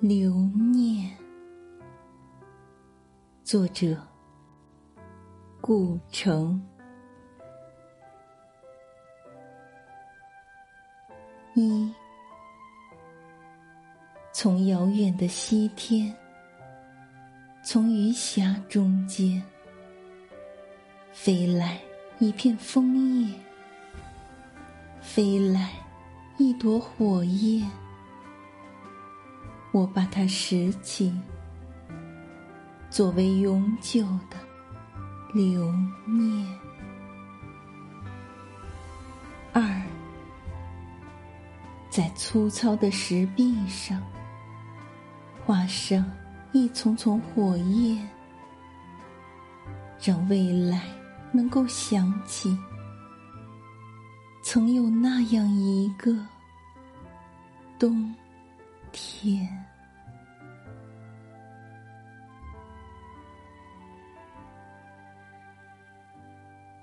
留念。作者：顾城。一，从遥远的西天，从云霞中间，飞来一片枫叶，飞来一朵火焰。我把它拾起，作为永久的留念。二，在粗糙的石壁上画上一丛丛火焰，让未来能够想起，曾有那样一个冬。天。